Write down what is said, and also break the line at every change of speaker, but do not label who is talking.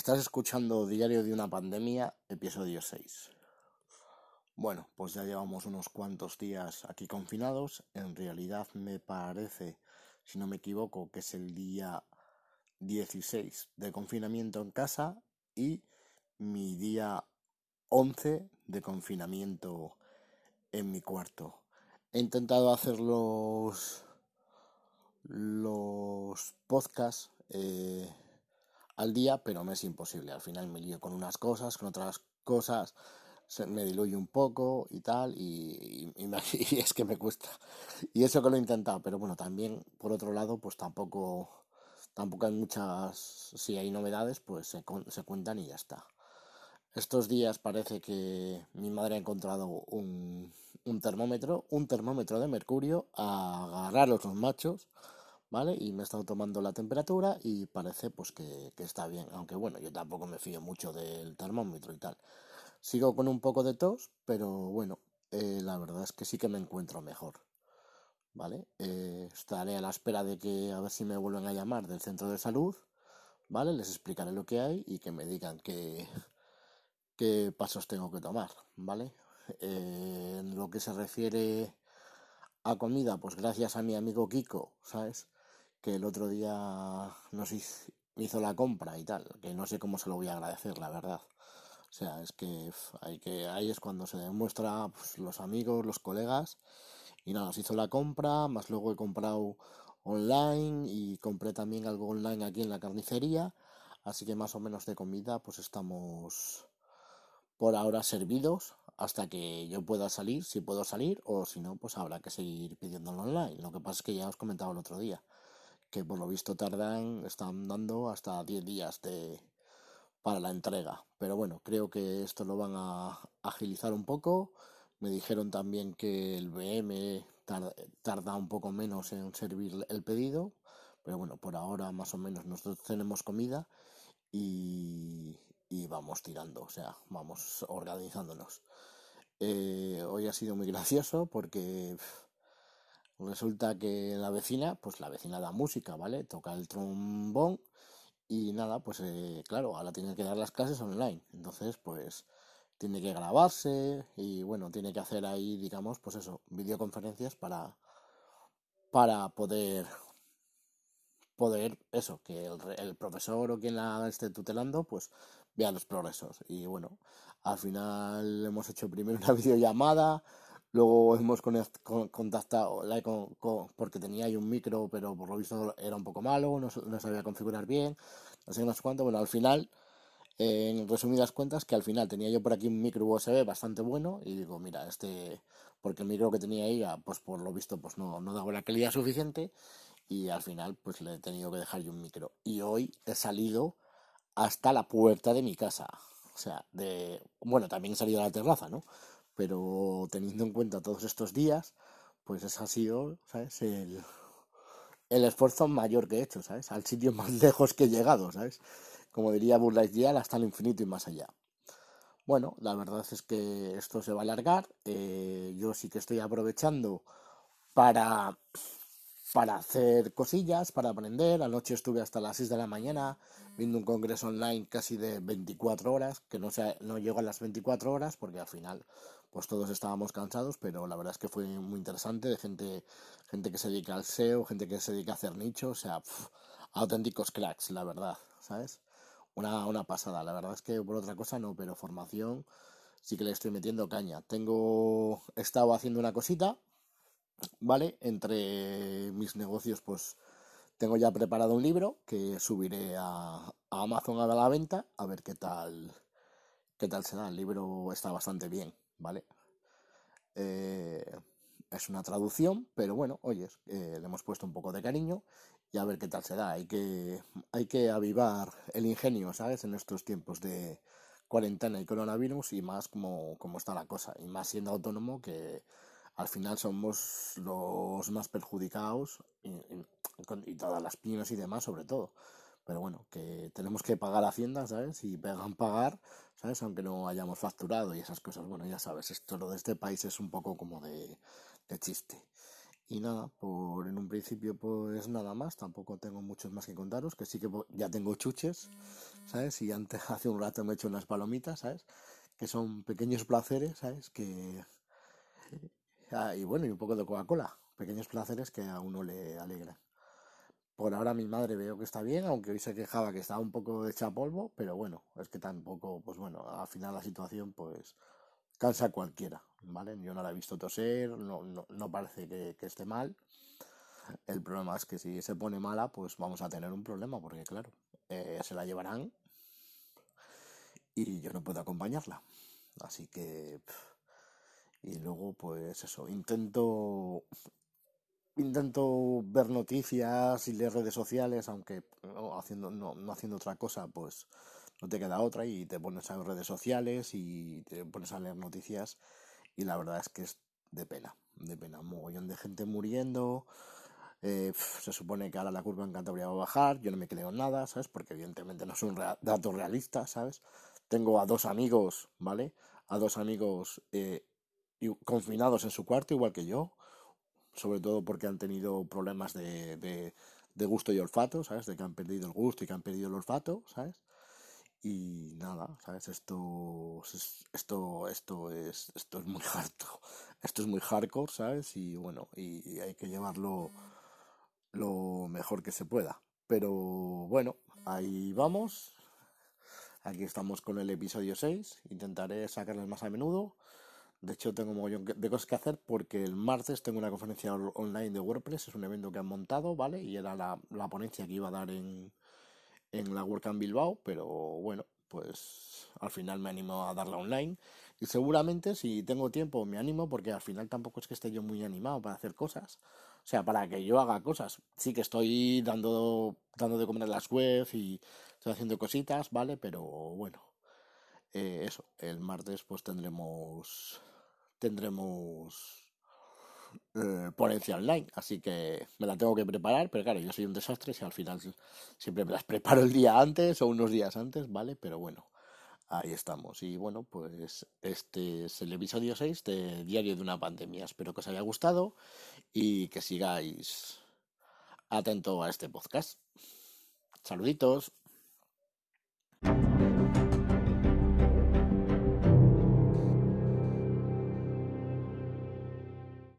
Estás escuchando Diario de una Pandemia, episodio 6. Bueno, pues ya llevamos unos cuantos días aquí confinados. En realidad me parece, si no me equivoco, que es el día 16 de confinamiento en casa y mi día 11 de confinamiento en mi cuarto. He intentado hacer los, los podcasts. Eh, al día, pero me es imposible. Al final me lío con unas cosas, con otras cosas, se me diluye un poco y tal, y, es que me cuesta. Y eso que lo he intentado, pero bueno, también por otro lado, pues tampoco, tampoco hay muchas, si hay novedades, pues se, se cuentan y ya está. Estos días parece que mi madre ha encontrado un, un termómetro, un termómetro de mercurio, a agarrar los machos ¿vale? Y me he estado tomando la temperatura y parece pues que, está bien, aunque bueno, yo tampoco me fío mucho del termómetro y tal. Sigo con un poco de tos, pero bueno, eh, la verdad es que sí que me encuentro mejor, ¿vale? Eh, estaré a la espera de que a ver si me vuelven a llamar del centro de salud, ¿vale? Les explicaré lo que hay y que me digan qué, qué pasos tengo que tomar, ¿vale? Eh, en lo que se refiere a comida, pues gracias a mi amigo Kiko, ¿sabes? Que el otro día nos hizo, la compra y tal, que no sé cómo se lo voy a agradecer, la verdad. O sea, es que hay que ahí es cuando se demuestra los amigos, los colegas. Y nada, nos hizo la compra, más luego he comprado online y compré también algo online aquí en la carnicería. Así que más o menos de comida pues estamos por ahora servidos hasta que yo pueda salir, si puedo salir, o si no, pues habrá que seguir pidiéndolo online. Lo que pasa es que ya os comentaba el otro día que por lo visto tardan, están dando hasta 10 días de, para la entrega. Pero bueno, creo que esto lo van a agilizar un poco. Me dijeron también que el BM tarda, un poco menos en servir el pedido. Pero bueno, por ahora más o menos nosotros tenemos comida y, vamos tirando, o sea, vamos organizándonos. Eh, hoy ha sido muy gracioso porque Resulta que la vecina, pues la vecina da música, ¿vale? Toca el trombón y nada, pues eh, claro, ahora tiene que dar las clases online. Entonces, pues tiene que grabarse y bueno, tiene que hacer ahí, digamos, pues eso, videoconferencias para, para poder, poder, eso, que el, el profesor o quien la esté tutelando, pues vea los progresos. Y bueno, al final hemos hecho primero una videollamada, Luego hemos contactado porque tenía ahí un micro, pero por lo visto era un poco malo, no, sabía configurar bien, no sé, no sé cuánto. Bueno, al final, en resumidas cuentas, que al final tenía yo por aquí un micro USB bastante bueno y digo, mira, este, porque el micro que tenía ahí, ah, pues por lo visto, pues no, no daba la calidad suficiente y al final, pues le he tenido que dejar yo un micro. Y hoy he salido hasta la puerta de mi casa. O sea, bueno, también he salido a la terraza, ¿no? Pero teniendo en cuenta todos estos días, pues ese ha sido, ¿sabes? El, esfuerzo mayor que he hecho, ¿sabes? Al sitio más lejos que he llegado, ¿sabes? Como diría Buzz Lightyear, hasta el infinito y más allá. Bueno, la verdad es que esto se va a alargar. Eh, yo sí que estoy aprovechando para, para hacer cosillas, para aprender. Anoche estuve hasta las 6 de la mañana viendo un congreso online casi de 24 horas, que no, sea, no llego a las 24 horas porque al final pues todos estábamos cansados, pero la verdad es que fue muy interesante, de gente, gente que se dedica al SEO, gente que se dedica a hacer nichos, o sea, auténticos cracks, la verdad, ¿sabes? Una, una pasada, la verdad es que por otra cosa no, pero formación sí que le estoy metiendo caña. Tengo, estado haciendo una cosita, ¿vale? Entre mis negocios, pues tengo ya preparado un libro que subiré a, a Amazon a la venta, a ver qué tal, qué tal se da. El libro está bastante bien. ¿vale? Eh, es una traducción, pero bueno, oye, eh, le hemos puesto un poco de cariño y a ver qué tal se da. Hay que, hay que avivar el ingenio, ¿sabes? En estos tiempos de cuarentena y coronavirus y más como, como está la cosa. Y más siendo autónomo que al final somos los más perjudicados y, y todas las pymes y demás sobre todo pero bueno, que tenemos que pagar Hacienda, ¿sabes? Y pegan pagar, ¿sabes? Aunque no hayamos facturado y esas cosas, bueno, ya sabes, esto lo de este país es un poco como de, chiste. Y nada, por en un principio pues nada más, tampoco tengo muchos más que contaros, que sí que ya tengo chuches, ¿sabes? Y antes hace un rato me he hecho unas palomitas, ¿sabes? Que son pequeños placeres, ¿sabes? Que... Ah, y bueno, y un poco de Coca-Cola, pequeños placeres que a uno le alegran. Por ahora mi madre veo que está bien, aunque hoy se quejaba que estaba un poco hecha polvo, pero bueno, es que tampoco, pues bueno, al final la situación pues cansa a cualquiera, ¿vale? Yo no la he visto toser, no, no, no parece que, esté mal. El problema es que si se pone mala, pues vamos a tener un problema, porque claro, eh, se la llevarán y yo no puedo acompañarla. Así que... Y luego, pues eso, intento intento ver noticias y leer redes sociales, aunque no haciendo, no, no haciendo otra cosa, pues no te queda otra y te pones a ver redes sociales y te pones a leer noticias y la verdad es que es de pena, de pena, un mogollón de gente muriendo, eh, se supone que ahora la curva en Cantabria va a bajar, yo no me creo nada, ¿sabes? Porque evidentemente no son datos realistas, ¿sabes? Tengo a dos amigos, ¿vale? A dos amigos eh, confinados en su cuarto, igual que yo, sobre todo porque han tenido problemas de, de, gusto y olfato, ¿sabes? De que han perdido el gusto y que han perdido el olfato, ¿sabes? Y nada, ¿sabes? Esto, esto, esto es, esto es muy harto, esto es muy hardcore, ¿sabes? Y bueno, y hay que llevarlo lo mejor que se pueda. Pero bueno, ahí vamos. Aquí estamos con el episodio 6. Intentaré sacarles más a menudo. De hecho, tengo de cosas que hacer porque el martes tengo una conferencia online de WordPress, es un evento que han montado, ¿vale? Y era la, la ponencia que iba a dar en, en la WordCamp Bilbao, pero bueno, pues al final me animo a darla online. Y seguramente si tengo tiempo me animo porque al final tampoco es que esté yo muy animado para hacer cosas. O sea, para que yo haga cosas. Sí que estoy dando, dando de comer las webs y estoy haciendo cositas, ¿vale? Pero bueno, eh, eso, el martes pues tendremos tendremos eh, ponencia online, así que me la tengo que preparar, pero claro, yo soy un desastre si al final siempre me las preparo el día antes o unos días antes, ¿vale? Pero bueno, ahí estamos. Y bueno, pues este es el episodio 6 de Diario de una Pandemia. Espero que os haya gustado y que sigáis atento a este podcast. Saluditos.